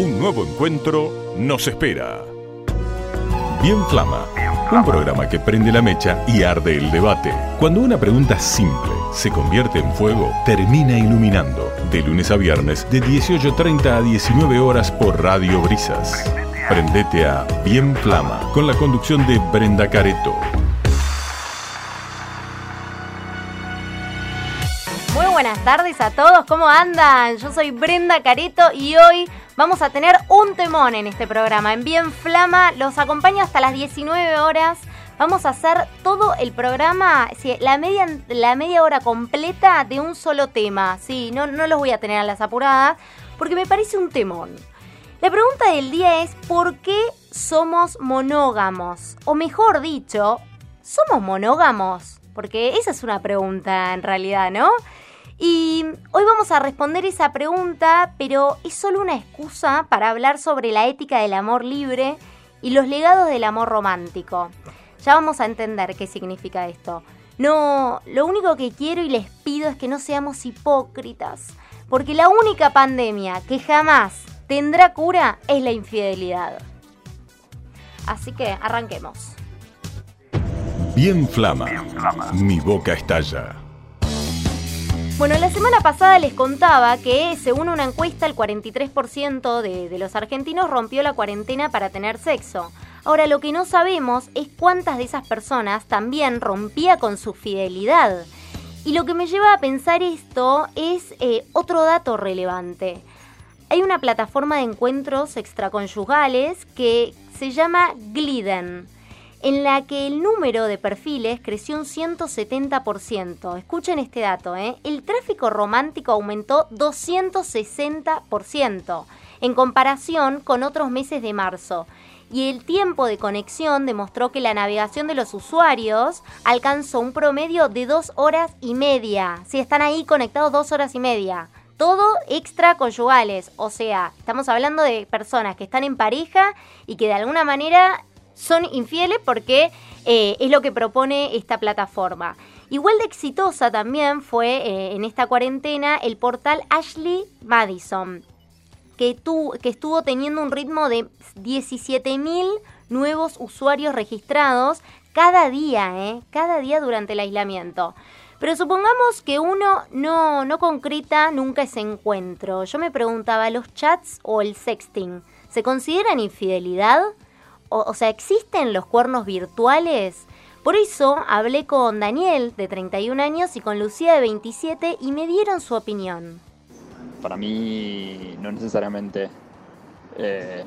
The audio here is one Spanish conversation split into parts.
Un nuevo encuentro nos espera. Bien Flama, un programa que prende la mecha y arde el debate. Cuando una pregunta simple se convierte en fuego, termina iluminando. De lunes a viernes, de 18.30 a 19 horas por Radio Brisas. Prendete a Bien Flama, con la conducción de Brenda Careto. Buenas tardes a todos, ¿cómo andan? Yo soy Brenda Careto y hoy vamos a tener un temón en este programa. En Bien Flama los acompaño hasta las 19 horas. Vamos a hacer todo el programa, la media, la media hora completa de un solo tema. Sí, no, no los voy a tener a las apuradas porque me parece un temón. La pregunta del día es ¿por qué somos monógamos? O mejor dicho, ¿somos monógamos? Porque esa es una pregunta en realidad, ¿no? Y hoy vamos a responder esa pregunta, pero es solo una excusa para hablar sobre la ética del amor libre y los legados del amor romántico. Ya vamos a entender qué significa esto. No, lo único que quiero y les pido es que no seamos hipócritas, porque la única pandemia que jamás tendrá cura es la infidelidad. Así que arranquemos. Bien flama, mi boca estalla. Bueno, la semana pasada les contaba que según una encuesta el 43% de, los argentinos rompió la cuarentena para tener sexo. Ahora lo que no sabemos es cuántas de esas personas también rompía con su fidelidad. Y lo que me lleva a pensar esto es eh, otro dato relevante hay una plataforma de encuentros extraconyugales que se llama Gliden, en la que el número de perfiles creció un 170%. Escuchen este dato, ¿eh? El tráfico romántico aumentó 260% en comparación con otros meses de marzo. Y el tiempo de conexión demostró que la navegación de los usuarios alcanzó un promedio de dos horas y media. Si están ahí conectados dos horas y media todo extraconyugales. O sea, estamos hablando de personas que están en pareja y que de alguna manera son infieles porque eh, es lo que propone esta plataforma. Igual de exitosa también fue eh, en esta cuarentena el portal Ashley Madison, que, que estuvo teniendo un ritmo de 17.000 nuevos usuarios registrados cada día, ¿eh? cada día durante el aislamiento. Pero supongamos que uno no, no concreta nunca ese encuentro. Yo me preguntaba, ¿los chats o el sexting se consideran infidelidad? O, sea, ¿existen los cuernos virtuales? Por eso hablé con Daniel, de 31 años, y con Lucía, de 27, y me dieron su opinión. Para mí, no necesariamente eh,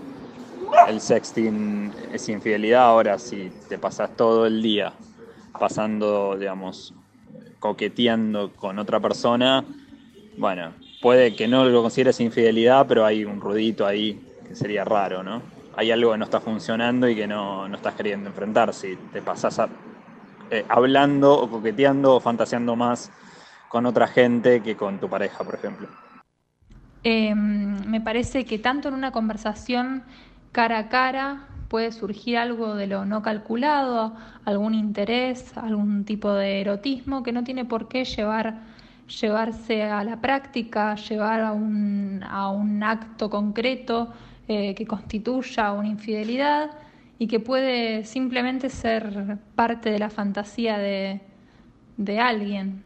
el sexting es infidelidad. Ahora, si te pasas todo el día pasando, digamos, coqueteando con otra persona, bueno, puede que no lo consideres infidelidad, pero hay un ruidito ahí que sería raro, ¿no? Hay algo que no está funcionando y que no, no estás queriendo enfrentar. Si te pasas eh, hablando o coqueteando o fantaseando más con otra gente que con tu pareja, por ejemplo. Em, me parece que tanto en una conversación cara a cara puede surgir algo de lo no calculado, algún interés, algún tipo de erotismo que no tiene por qué llevar, llevarse a la práctica, llevar a un, a un acto concreto eh, que constituya una infidelidad y que puede simplemente ser parte de la fantasía de, de alguien.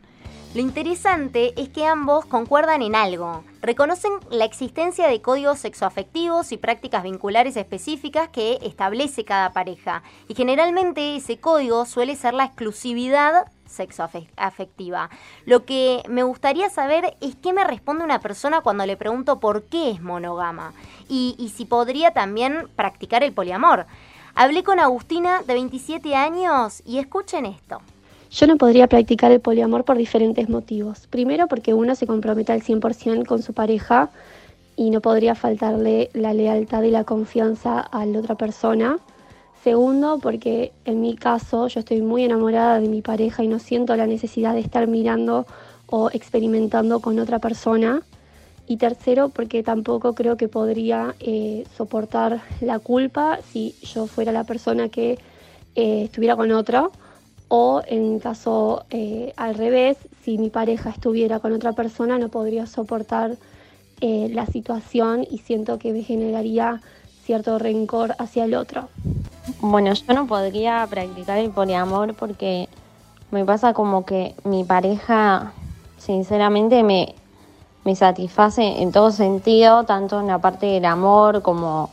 Lo interesante es que ambos concuerdan en algo. Reconocen la existencia de códigos sexoafectivos y prácticas vinculares específicas que establece cada pareja. Y generalmente ese código suele ser la exclusividad sexoafectiva. Lo que me gustaría saber es qué me responde una persona cuando le pregunto por qué es monógama y, y si podría también practicar el poliamor. Hablé con Agustina de 27 años y escuchen esto. Yo no podría practicar el poliamor por diferentes motivos. Primero porque uno se compromete al 100% con su pareja y no podría faltarle la lealtad y la confianza a la otra persona. Segundo, porque en mi caso yo estoy muy enamorada de mi pareja y no siento la necesidad de estar mirando o experimentando con otra persona. Y tercero, porque tampoco creo que podría eh, soportar la culpa si yo fuera la persona que eh, estuviera con otro o en caso eh, al revés, si mi pareja estuviera con otra persona no podría soportar eh, la situación y siento que me generaría cierto rencor hacia el otro. Bueno, yo no podría practicar el poliamor porque me pasa como que mi pareja, sinceramente, me, me satisface en todo sentido, tanto en la parte del amor como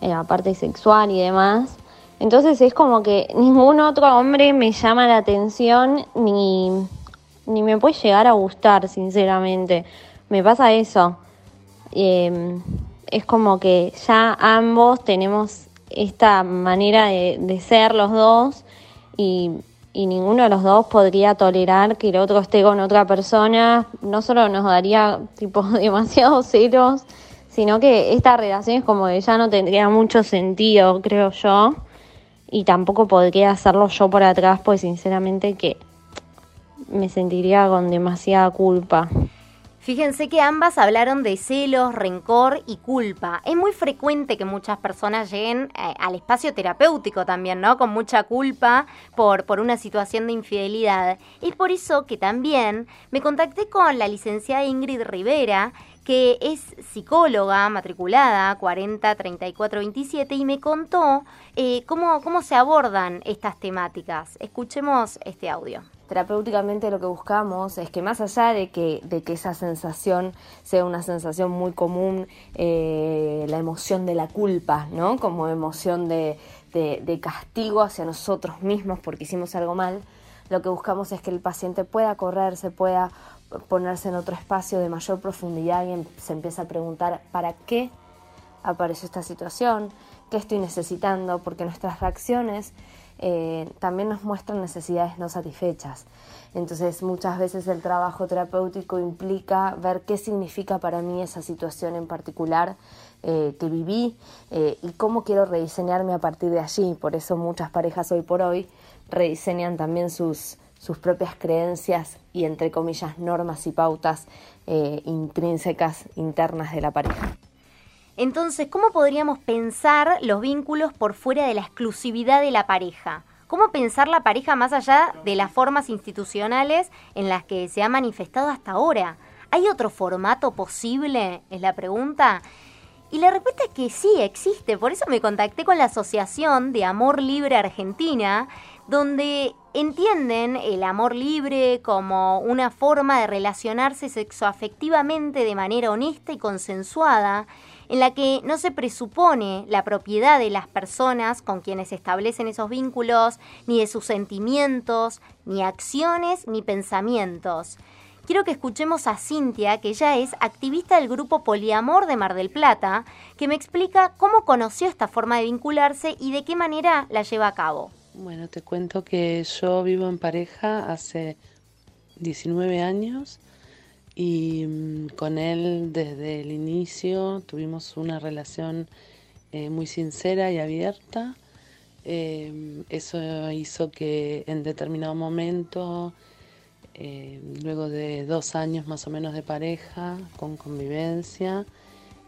en la parte sexual y demás. Entonces es como que ningún otro hombre me llama la atención ni, ni me puede llegar a gustar, sinceramente. Me pasa eso. Em, es como que ya ambos tenemos esta manera de, ser los dos y, y, ninguno de los dos podría tolerar que el otro esté con otra persona. No solo nos daría tipo demasiados celos, sino que esta relación es como que ya no tendría mucho sentido, creo yo. Y tampoco podría hacerlo yo por atrás, pues sinceramente que me sentiría con demasiada culpa. Fíjense que ambas hablaron de celos, rencor y culpa. Es muy frecuente que muchas personas lleguen eh, al espacio terapéutico también, ¿no? Con mucha culpa por, por una situación de infidelidad. Es por eso que también me contacté con la licenciada Ingrid Rivera, que es psicóloga matriculada 403427 y me contó eh, cómo, cómo se abordan estas temáticas. Escuchemos este audio terapéuticamente lo que buscamos es que más allá de que, de que esa sensación sea una sensación muy común, eh, la emoción de la culpa, ¿no? Como emoción de, de, castigo hacia nosotros mismos porque hicimos algo mal, lo que buscamos es que el paciente pueda correrse, pueda ponerse en otro espacio de mayor profundidad y em, se empieza a preguntar ¿para qué apareció esta situación? ¿Qué estoy necesitando? Porque nuestras reacciones eh, también nos muestran necesidades no satisfechas. Entonces muchas veces el trabajo terapéutico implica ver qué significa para mí esa situación en particular eh, que viví eh, y cómo quiero rediseñarme a partir de allí. Por eso muchas parejas hoy por hoy rediseñan también sus, sus propias creencias y entre comillas normas y pautas intrínsecas internas de la pareja. Entonces, ¿cómo podríamos pensar los vínculos por fuera de la exclusividad de la pareja? ¿Cómo pensar la pareja más allá de las formas institucionales en las que se ha manifestado hasta ahora? ¿Hay otro formato posible? Es la pregunta. Y la respuesta es que sí, existe. Por eso me contacté con la Asociación de Amor Libre Argentina, donde entienden el amor libre como una forma de relacionarse sexoafectivamente de manera honesta y consensuada en la que no se presupone la propiedad de las personas con quienes establecen esos vínculos, ni de sus sentimientos, ni acciones, ni pensamientos. Quiero que escuchemos a Cintia, que ella es activista del grupo Poliamor de Mar del Plata, que me explica cómo conoció esta forma de vincularse y de qué manera la lleva a cabo. Bueno, te cuento que yo vivo en pareja hace 19 años y mm, con él desde el inicio tuvimos una relación eh, muy sincera y abierta. Em, eso hizo que en determinado momento, eh, luego de dos años más o menos de pareja, con convivencia,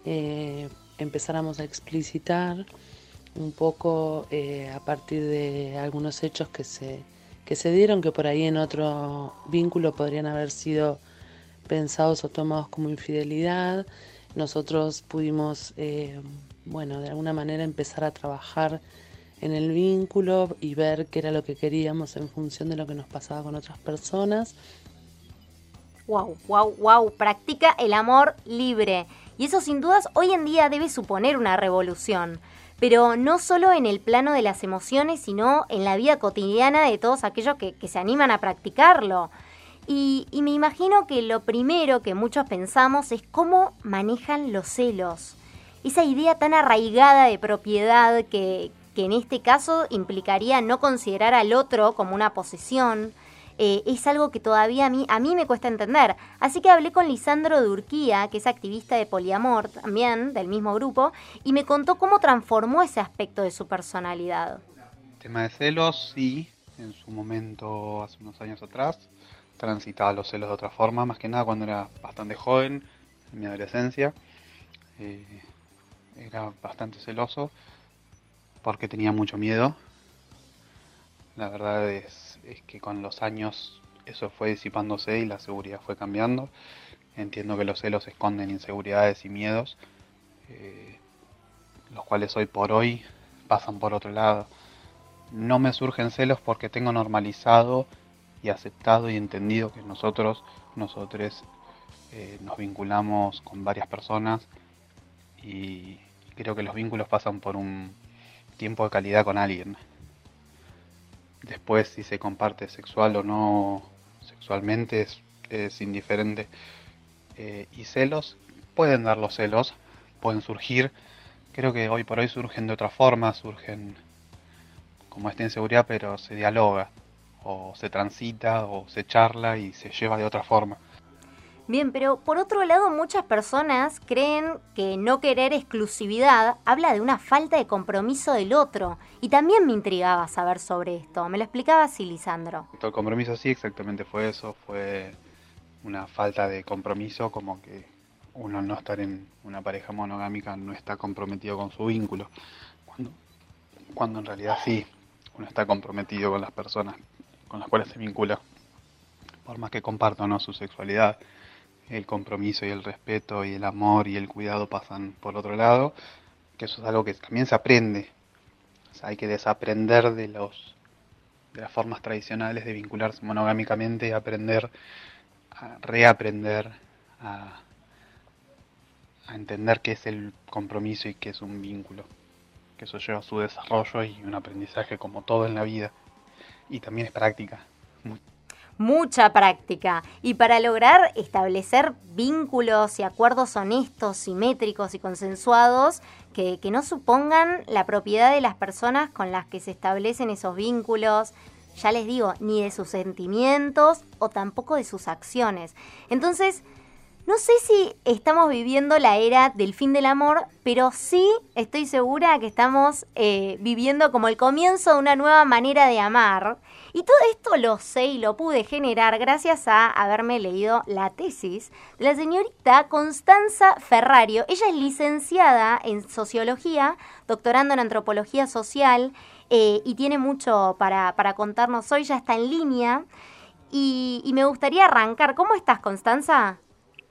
eh, empezáramos a explicitar un poco a partir de algunos hechos que se, que se dieron, que por ahí en otro vínculo podrían haber sido pensados o tomados como infidelidad. Nosotros pudimos, eh, bueno, de alguna manera empezar a trabajar en el vínculo y ver qué era lo que queríamos en función de lo que nos pasaba con otras personas. Wow, wow, wow, practica el amor libre. Y eso sin dudas hoy en día debe suponer una revolución. Pero no solo en el plano de las emociones, sino en la vida cotidiana de todos aquellos que, que se animan a practicarlo. Y, me imagino que lo primero que muchos pensamos es cómo manejan los celos. Esa idea tan arraigada de propiedad que, en este caso implicaría no considerar al otro como una posesión, eh, es algo que todavía a mí, a mí me cuesta entender. Así que hablé con Lisandro Durquía, que es activista de poliamor también, del mismo grupo, y me contó cómo transformó ese aspecto de su personalidad. tema de celos, sí, en su momento, hace unos años atrás, transitaba los celos de otra forma, más que nada cuando era bastante joven, en mi adolescencia. Eh, era bastante celoso porque tenía mucho miedo. La verdad es, que con los años eso fue disipándose y la seguridad fue cambiando. Entiendo que los celos esconden inseguridades y miedos, eh, los cuales hoy por hoy pasan por otro lado. No me surgen celos porque tengo normalizado y aceptado y entendido que nosotros, nosotros eh, nos vinculamos con varias personas y creo que los vínculos pasan por un tiempo de calidad con alguien. Después si se comparte sexual o no sexualmente es, indiferente. Eh, y celos, pueden dar los celos, pueden surgir. Creo que hoy por hoy surgen de otra forma, surgen como esta inseguridad, pero se dialoga, o se transita, o se charla y se lleva de otra forma. Bien, pero por otro lado muchas personas creen que no querer exclusividad habla de una falta de compromiso del otro. Y también me intrigaba saber sobre esto. Me lo explicaba así, Lisandro. El compromiso sí, exactamente fue eso. Fue una falta de compromiso, como que uno no estar en una pareja monogámica no está comprometido con su vínculo. Cuando, cuando en realidad sí, uno está comprometido con las personas con las cuales se vincula. Por más que comparta no su sexualidad el compromiso y el respeto y el amor y el cuidado pasan por otro lado, que eso es algo que también se aprende. hay que desaprender de los de las formas tradicionales de vincularse monogámicamente y aprender a reaprender a, a entender qué es el compromiso y qué es un vínculo. Que eso lleva a su desarrollo y un aprendizaje como todo en la vida. Y también es práctica mucha práctica. Y para lograr establecer vínculos y acuerdos honestos, simétricos y consensuados, que, no supongan la propiedad de las personas con las que se establecen esos vínculos, ya les digo, ni de sus sentimientos o tampoco de sus acciones. Entonces, no sé si estamos viviendo la era del fin del amor, pero sí estoy segura que estamos eh, viviendo como el comienzo de una nueva manera de amar y todo esto lo sé y lo pude generar gracias a haberme leído la tesis de la señorita Constanza Ferrario. Ella es licenciada en sociología, doctorando en antropología social eh, y tiene mucho para, contarnos hoy, ya está en línea. Y, y me gustaría arrancar. ¿Cómo estás, Constanza?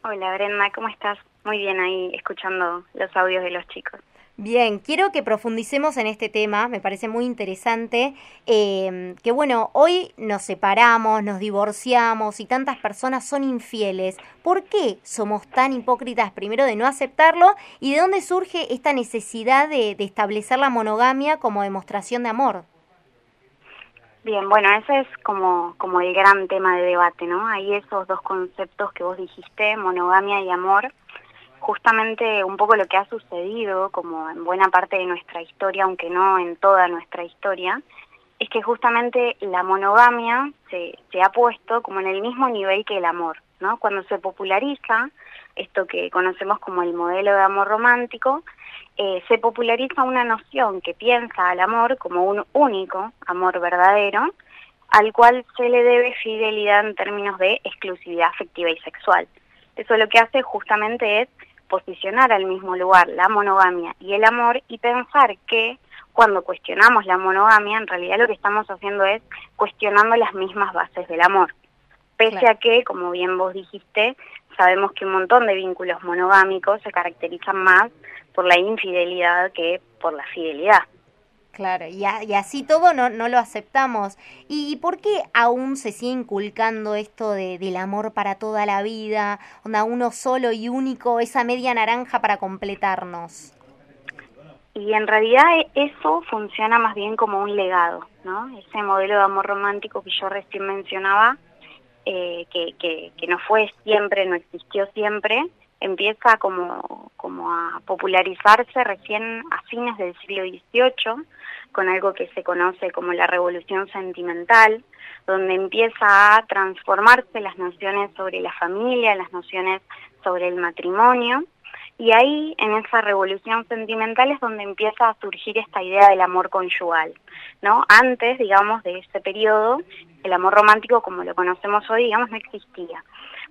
Hola, Brenda, ¿cómo estás? Muy bien ahí escuchando los audios de los chicos. Bien, quiero que profundicemos en este tema, me parece muy interesante, eh, que bueno, hoy nos separamos, nos divorciamos y tantas personas son infieles. ¿Por qué somos tan hipócritas primero de no aceptarlo y de dónde surge esta necesidad de, de establecer la monogamia como demostración de amor? Bien, bueno, ese es como, como el gran tema de debate, ¿no? Hay esos dos conceptos que vos dijiste, monogamia y amor, justamente un poco lo que ha sucedido, como en buena parte de nuestra historia, aunque no en toda nuestra historia, es que justamente la monogamia se, se ha puesto como en el mismo nivel que el amor, ¿no? Cuando se populariza esto que conocemos como el modelo de amor romántico, eh, se populariza una noción que piensa al amor como un único amor verdadero, al cual se le debe fidelidad en términos de exclusividad afectiva y sexual. Eso lo que hace justamente es posicionar al mismo lugar la monogamia y el amor y pensar que cuando cuestionamos la monogamia, en realidad lo que estamos haciendo es cuestionando las mismas bases del amor. Pese a que, como bien vos dijiste, sabemos que un montón de vínculos monogámicos se caracterizan más por la infidelidad que por la fidelidad. Claro, y, así todo no, no lo aceptamos. ¿Y, por qué aún se sigue inculcando esto de, del amor para toda la vida, onda uno solo y único, esa media naranja para completarnos? Y en realidad e, eso funciona más bien como un legado, ¿no? Ese modelo de amor romántico que yo recién mencionaba, eh, que, que, que no fue siempre, no existió siempre, empieza como, como a popularizarse recién a fines del siglo XVIII, con algo que se conoce como la revolución sentimental, donde empieza a transformarse las nociones sobre la familia, las nociones sobre el matrimonio, y ahí, en esa revolución sentimental, es donde empieza a surgir esta idea del amor conyugal, ¿no? Antes, digamos, de ese periodo, el amor romántico, como lo conocemos hoy, digamos, no existía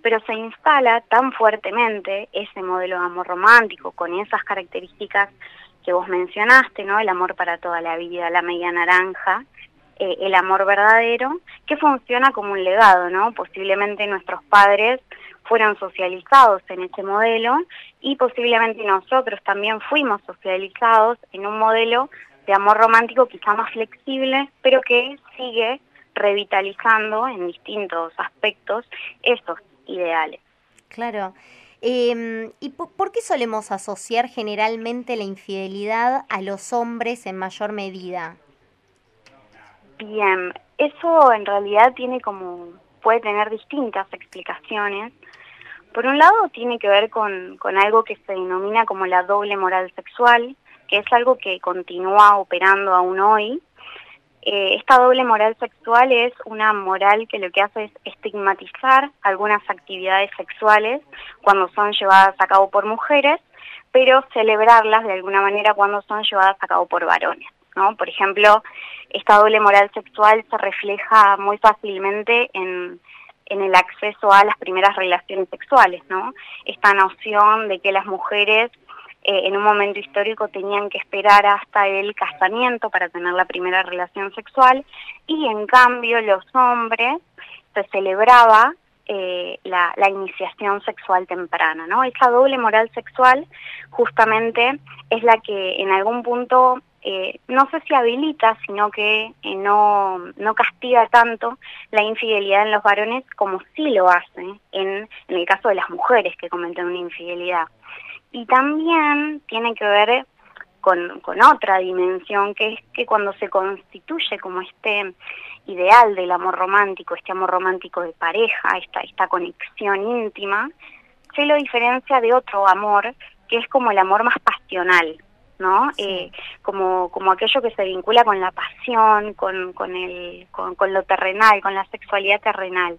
pero se instala tan fuertemente ese modelo de amor romántico con esas características que vos mencionaste, ¿no? El amor para toda la vida, la media naranja, eh, el amor verdadero, que funciona como un legado, ¿no? Posiblemente nuestros padres fueron socializados en ese modelo y posiblemente nosotros también fuimos socializados en un modelo de amor romántico quizá más flexible, pero que sigue revitalizando en distintos aspectos esos ideales. Claro. Eh, ¿Y por qué solemos asociar generalmente la infidelidad a los hombres en mayor medida? Bien, eso en realidad tiene como, puede tener distintas explicaciones. Por un lado tiene que ver con, con algo que se denomina como la doble moral sexual, que es algo que continúa operando aún hoy, eh, esta doble moral sexual es una moral que lo que hace es estigmatizar algunas actividades sexuales cuando son llevadas a cabo por mujeres, pero celebrarlas de alguna manera cuando son llevadas a cabo por varones. ¿No? Por ejemplo, esta doble moral sexual se refleja muy fácilmente en, el acceso a las primeras relaciones sexuales, ¿no? Esta noción de que las mujeres eh, en un momento histórico tenían que esperar hasta el casamiento para tener la primera relación sexual y en cambio los hombres se celebraba eh, la, iniciación sexual temprana, ¿no? Esa doble moral sexual justamente es la que en algún punto eh, no sé si habilita, sino que no, no castiga tanto la infidelidad en los varones como sí lo hace en, en el caso de las mujeres que cometen una infidelidad. Y también tiene que ver con, con, otra dimensión, que es que cuando se constituye como este ideal del amor romántico, este amor romántico de pareja, esta, esta conexión íntima, se lo diferencia de otro amor, que es como el amor más pasional, ¿no? Eh, como, como aquello que se vincula con la pasión, con, con, el, con, con lo terrenal, con la sexualidad terrenal.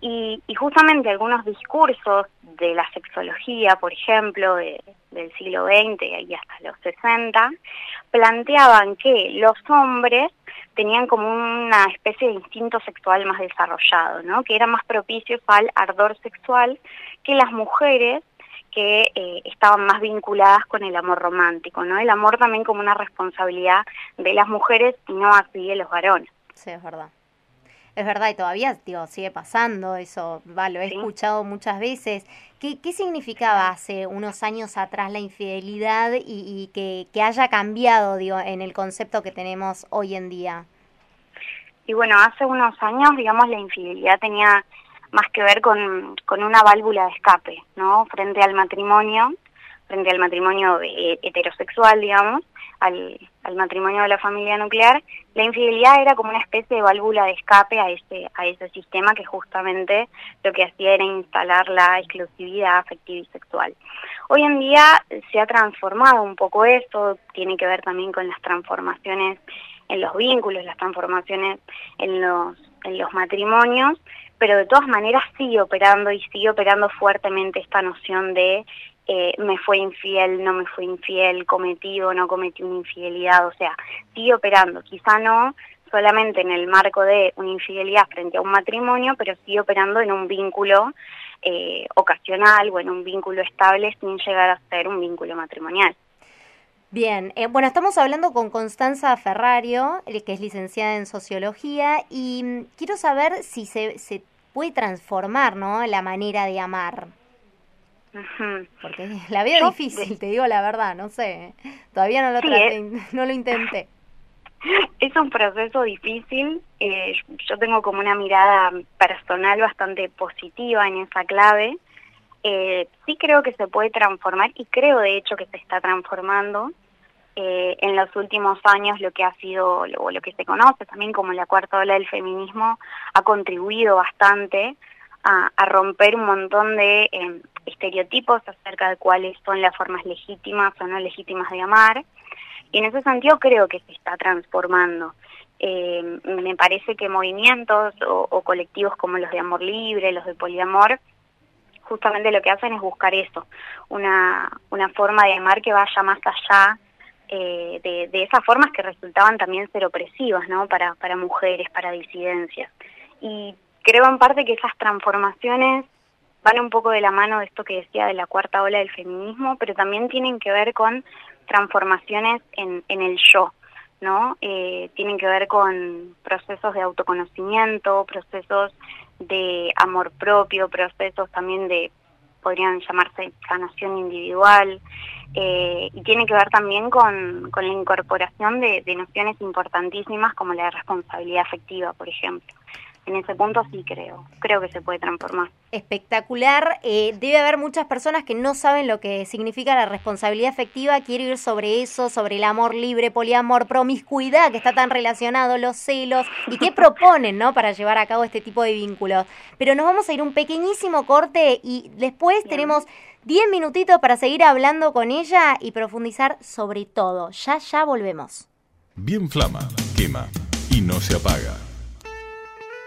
Y, justamente algunos discursos de la sexología, por ejemplo, del siglo XX y hasta los 60, planteaban que los hombres tenían como una especie de instinto sexual más desarrollado, ¿no? que eran más propicios al ardor sexual que las mujeres que eh, estaban más vinculadas con el amor romántico, ¿no? El amor también como una responsabilidad de las mujeres y no así de los varones. Sí, es verdad. Es verdad, y todavía digo, sigue pasando eso, va, lo he escuchado muchas veces. ¿Qué, ¿Qué, significaba hace unos años atrás la infidelidad y, que, que, haya cambiado digo, en el concepto que tenemos hoy en día? Y bueno, hace unos años, digamos, la infidelidad tenía más que ver con, con una válvula de escape, ¿no? Frente al matrimonio, frente al matrimonio heterosexual, digamos, al, al, matrimonio de la familia nuclear, la infidelidad era como una especie de válvula de escape a ese, a ese sistema que justamente lo que hacía era instalar la exclusividad afectiva y sexual. Hoy en día se ha transformado un poco esto, tiene que ver también con las transformaciones en los vínculos, las transformaciones en los, en los matrimonios, pero de todas maneras sigue operando y sigue operando fuertemente esta noción de eh, me fue infiel, no me fue infiel, cometí o no cometí una infidelidad, o sea, sigue operando, quizá no solamente en el marco de una infidelidad frente a un matrimonio, pero sigue operando en un vínculo eh, ocasional o en un vínculo estable sin llegar a ser un vínculo matrimonial. Bien, eh, bueno, estamos hablando con Constanza Ferrario, que es licenciada en Sociología, y mm, quiero saber si se, se puede transformar ¿no? la manera de amar. Porque la veo difícil, te digo la verdad, no sé. Todavía no lo, no lo intenté. Es un proceso difícil. Eh, yo tengo como una mirada personal bastante positiva en esa clave. Eh, sí creo que se puede transformar y creo de hecho que se está transformando. Eh, en los últimos años lo que ha sido, o lo que se conoce también como la cuarta ola del feminismo, ha contribuido bastante a, romper un montón de eh, estereotipos acerca de cuáles son las formas legítimas o no legítimas de amar. Y en ese sentido creo que se está transformando. Eh, me parece que movimientos o, colectivos como los de amor libre, los de poliamor, justamente lo que hacen es buscar eso, una, una forma de amar que vaya más allá eh, de, de, esas formas que resultaban también ser opresivas, ¿no? Para, para mujeres, para disidencias. Y creo en parte que esas transformaciones van un poco de la mano de esto que decía de la cuarta ola del feminismo, pero también tienen que ver con transformaciones en, en el yo, ¿no? Eh, tienen que ver con procesos de autoconocimiento, procesos de amor propio, procesos también de, podrían llamarse sanación individual, eh, y tiene que ver también con, con la incorporación de, de nociones importantísimas como la responsabilidad afectiva, por ejemplo en ese punto sí creo, creo que se puede transformar. Espectacular, eh, debe haber muchas personas que no saben lo que significa la responsabilidad afectiva, quiero ir sobre eso, sobre el amor libre, poliamor, promiscuidad, que está tan relacionado, los celos, y qué proponen, ¿no? Para llevar a cabo este tipo de vínculos. Pero nos vamos a ir un pequeñísimo corte y después tenemos 10 minutitos para seguir hablando con ella y profundizar sobre todo. Ya, ya volvemos. Bien flama, quema y no se apaga.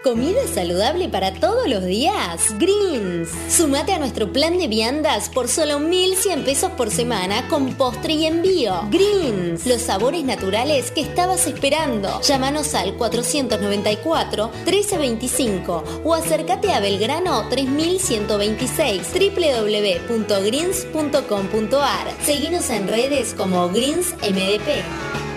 Comida saludable para todos los días. Greens. Sumate a nuestro plan de viandas por solo 1.100 pesos por semana con postre y envío. Greens. Los sabores naturales que estabas esperando. Llámanos al 494-1325 o acércate a Belgrano 3126 www.greens.com.ar. Seguinos en redes como Greens MDP.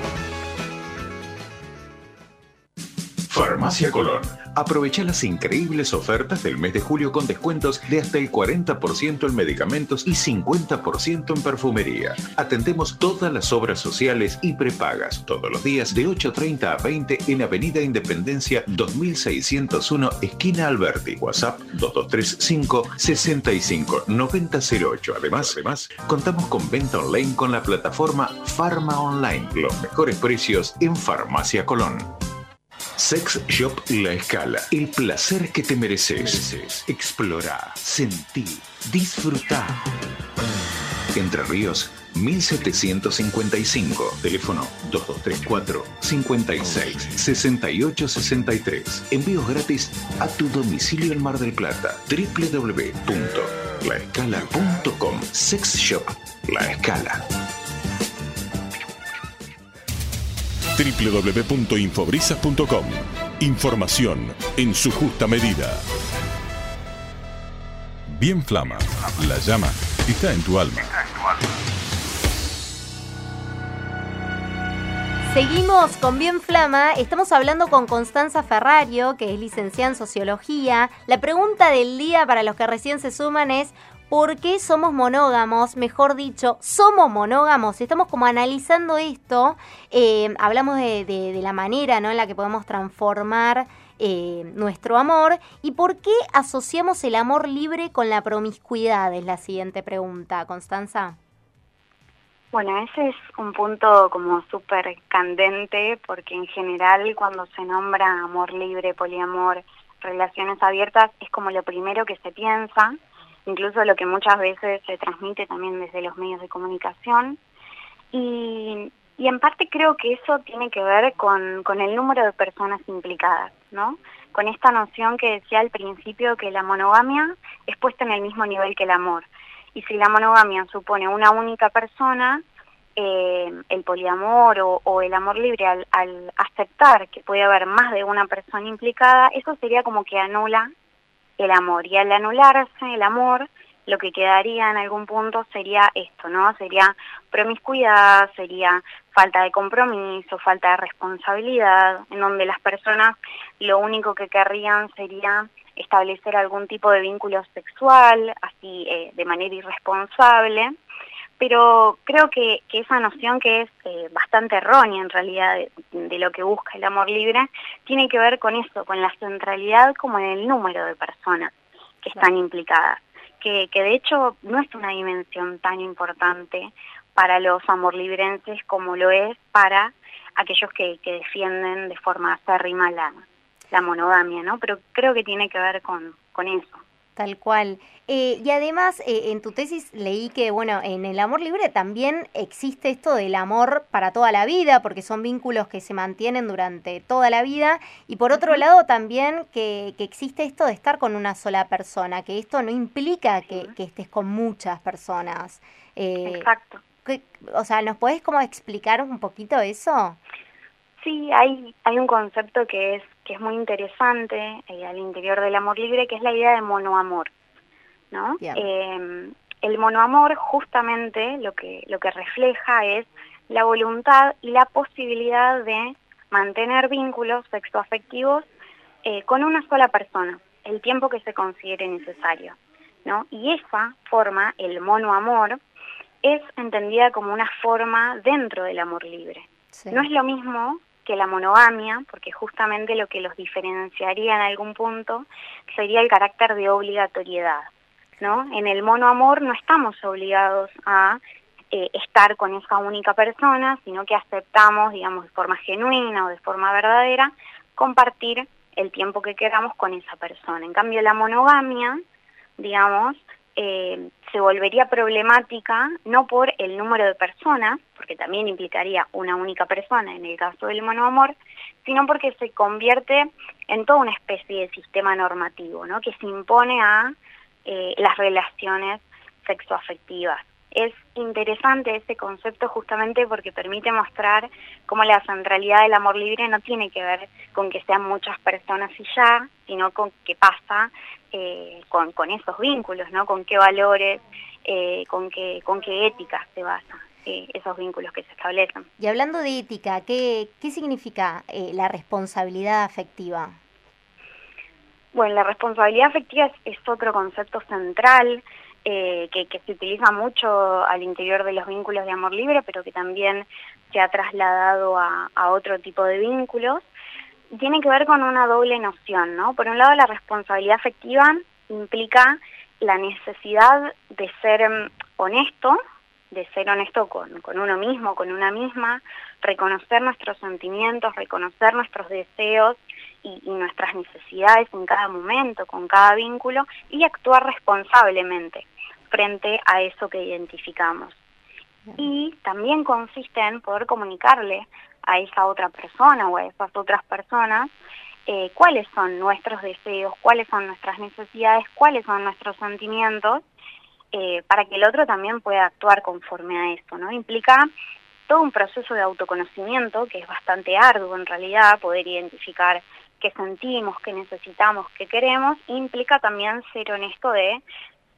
Farmacia Colón. Aprovecha las increíbles ofertas del mes de julio con descuentos de hasta el 40% en medicamentos y 50% en perfumería. Atendemos todas las obras sociales y prepagas todos los días de 8.30 a 20 en Avenida Independencia 2601, esquina Alberti. WhatsApp 2235 65 9008. Además, además, contamos con venta online con la plataforma Pharma Online. Los mejores precios en Farmacia Colón. Sex Shop La Escala. El placer que te mereces. Explora, sentir, disfrutar. Entre Ríos, 1755. Teléfono 2234 56 68 63. Envíos gratis a tu domicilio en Mar del Plata. www.laescala.com. Sex Shop La Escala. www.infobrisas.com. Información en su justa medida. Bien Flama, la llama está en tu alma. Seguimos con Bien Flama, estamos hablando con Constanza Ferrario, que es licenciada en Sociología. La pregunta del día para los que recién se suman es, ¿por qué somos monógamos? Mejor dicho, somos monógamos. Estamos como analizando esto, eh, hablamos de, de, de, la manera ¿no? en la que podemos transformar eh, nuestro amor y por qué asociamos el amor libre con la promiscuidad, es la siguiente pregunta, Constanza. Bueno, ese es un punto como súper candente porque en general cuando se nombra amor libre, poliamor, relaciones abiertas, es como lo primero que se piensa, incluso lo que muchas veces se transmite también desde los medios de comunicación. Y, y en parte creo que eso tiene que ver con, con el número de personas implicadas, ¿no? Con esta noción que decía al principio que la monogamia es puesta en el mismo nivel que el amor. Y si la monogamia supone una única persona, eh, el poliamor o, o, el amor libre, al, al aceptar que puede haber más de una persona implicada, eso sería como que anula el amor. Y al anularse el amor, lo que quedaría en algún punto sería esto, ¿no? Sería promiscuidad, sería falta de compromiso, falta de responsabilidad, en donde las personas lo único que querrían sería establecer algún tipo de vínculo sexual, así eh, de manera irresponsable, pero creo que, que esa noción que es eh, bastante errónea en realidad de, de, lo que busca el amor libre, tiene que ver con eso, con la centralidad como en el número de personas que están implicadas, que, que de hecho no es una dimensión tan importante para los amorlibrenses como lo es para aquellos que, que defienden de forma acérrima la, la monogamia, ¿no? Pero creo que tiene que ver con, con eso. Tal cual. Eh, y además, eh, en tu tesis leí que, bueno, en el amor libre también existe esto del amor para toda la vida, porque son vínculos que se mantienen durante toda la vida. Y por otro lado, también que, que, existe esto de estar con una sola persona, que esto no implica que, estés con muchas personas. Eh, Exacto. Que, o sea, ¿nos puedes como explicar un poquito eso? Sí, hay, hay un concepto que es que es muy interesante eh, al interior del amor libre, que es la idea de monoamor, ¿no? Eh, el monoamor justamente lo que lo que refleja es la voluntad y la posibilidad de mantener vínculos sexoafectivos eh, con una sola persona. el tiempo que se considere necesario, ¿no? Y esa forma, el monoamor, es entendida como una forma dentro del amor libre. No es lo mismo que la monogamia, porque justamente lo que los diferenciaría en algún punto sería el carácter de obligatoriedad, ¿no? En el monoamor no estamos obligados a eh, estar con esa única persona, sino que aceptamos, digamos, de forma genuina o de forma verdadera, compartir el tiempo que queramos con esa persona. En cambio, la monogamia, digamos, eh, se volvería problemática no por el número de personas, porque también implicaría una única persona en el caso del monoamor, sino porque se convierte en toda una especie de sistema normativo, ¿no? que se impone a eh, las relaciones sexoafectivas. Es interesante ese concepto justamente porque permite mostrar cómo la centralidad del amor libre no tiene que ver con que sean muchas personas y ya, sino con qué pasa eh, con, con, esos vínculos, ¿no? Con qué valores, eh, con, qué, con qué ética se basan eh, esos vínculos que se establecen. Y hablando de ética, ¿qué, qué significa la responsabilidad afectiva? Bueno, la responsabilidad afectiva es otro concepto central eh, que, se utiliza mucho al interior de los vínculos de amor libre, pero que también se ha trasladado a, otro tipo de vínculos, tiene que ver con una doble noción, ¿no? Por un lado, la responsabilidad afectiva implica la necesidad de ser mm, honesto, de ser honesto con, uno mismo, con una misma, reconocer nuestros sentimientos, reconocer nuestros deseos y, nuestras necesidades en cada momento, con cada vínculo, y actuar responsablemente frente a eso que identificamos. Y también consiste en poder comunicarle a esa otra persona o a esas otras personas eh, cuáles son nuestros deseos, cuáles son nuestras necesidades, cuáles son nuestros sentimientos, eh, para que el otro también pueda actuar conforme a eso, ¿no? Implica todo un proceso de autoconocimiento que es bastante arduo en realidad, poder identificar qué sentimos, qué necesitamos, qué queremos, implica también ser honesto de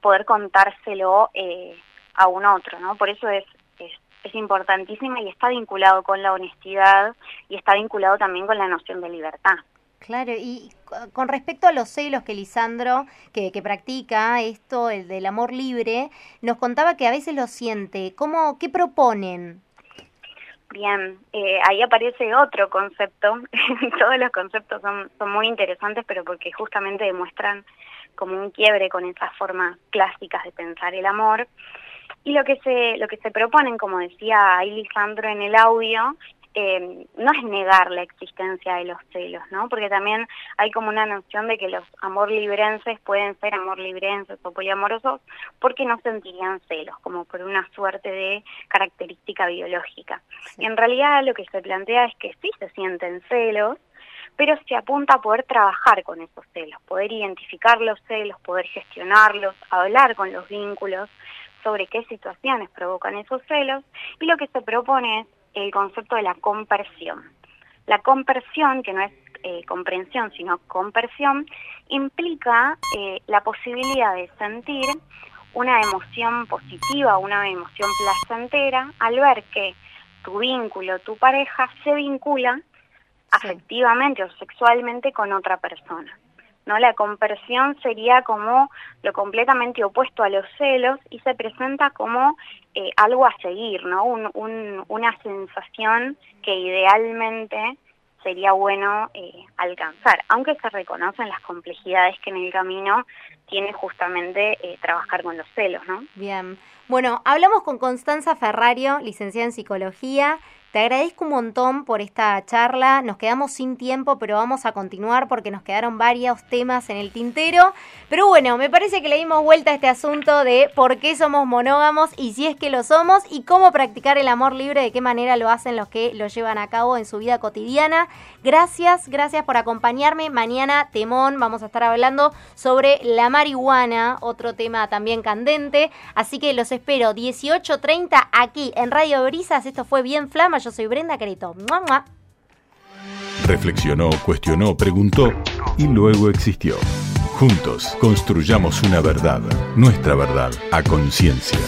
poder contárselo eh, a un otro, ¿no? Por eso es, es, es importantísima y está vinculado con la honestidad y está vinculado también con la noción de libertad. Claro, y con respecto a los celos que Lisandro, que, que, practica esto, el del amor libre, nos contaba que a veces lo siente. ¿Cómo, ¿Qué proponen? Bien, eh, ahí aparece otro concepto. Todos los conceptos son, son muy interesantes, pero porque justamente demuestran como un quiebre con esas formas clásicas de pensar el amor. Y lo que se, lo que se proponen, como decía Lisandro en el audio, eh, no es negar la existencia de los celos, ¿no? Porque también hay como una noción de que los amor librenses pueden ser amor librenses o poliamorosos porque no sentirían celos, como por una suerte de característica biológica. Y en realidad lo que se plantea es que sí se sienten celos, pero se apunta a poder trabajar con esos celos, poder identificar los celos, poder gestionarlos, hablar con los vínculos sobre qué situaciones provocan esos celos y lo que se propone es el concepto de la compersión. La compersión, que no es eh, comprensión, sino compersión, implica eh, la posibilidad de sentir una emoción positiva, una emoción placentera, al ver que tu vínculo, tu pareja, se vincula afectivamente o sexualmente con otra persona. ¿no? La compersión sería como lo completamente opuesto a los celos y se presenta como eh, algo a seguir, ¿no? una sensación que idealmente sería bueno eh, alcanzar, aunque se reconocen las complejidades que en el camino tiene justamente eh, trabajar con los celos, ¿no? Bien. Bueno, hablamos con Constanza Ferrario, licenciada en psicología, te agradezco un montón por esta charla. Nos quedamos sin tiempo, pero vamos a continuar porque nos quedaron varios temas en el tintero. Pero bueno, me parece que le dimos vuelta a este asunto de por qué somos monógamos y si es que lo somos y cómo practicar el amor libre, de qué manera lo hacen los que lo llevan a cabo en su vida cotidiana. Gracias, gracias por acompañarme. Mañana, temón, vamos a estar hablando sobre la marihuana, otro tema también candente. Así que los espero 18.30 aquí en Radio Brisas. Esto fue bien flama yo soy Brenda Carito. Reflexionó, cuestionó, preguntó y luego existió. Juntos construyamos una verdad, nuestra verdad, a conciencia.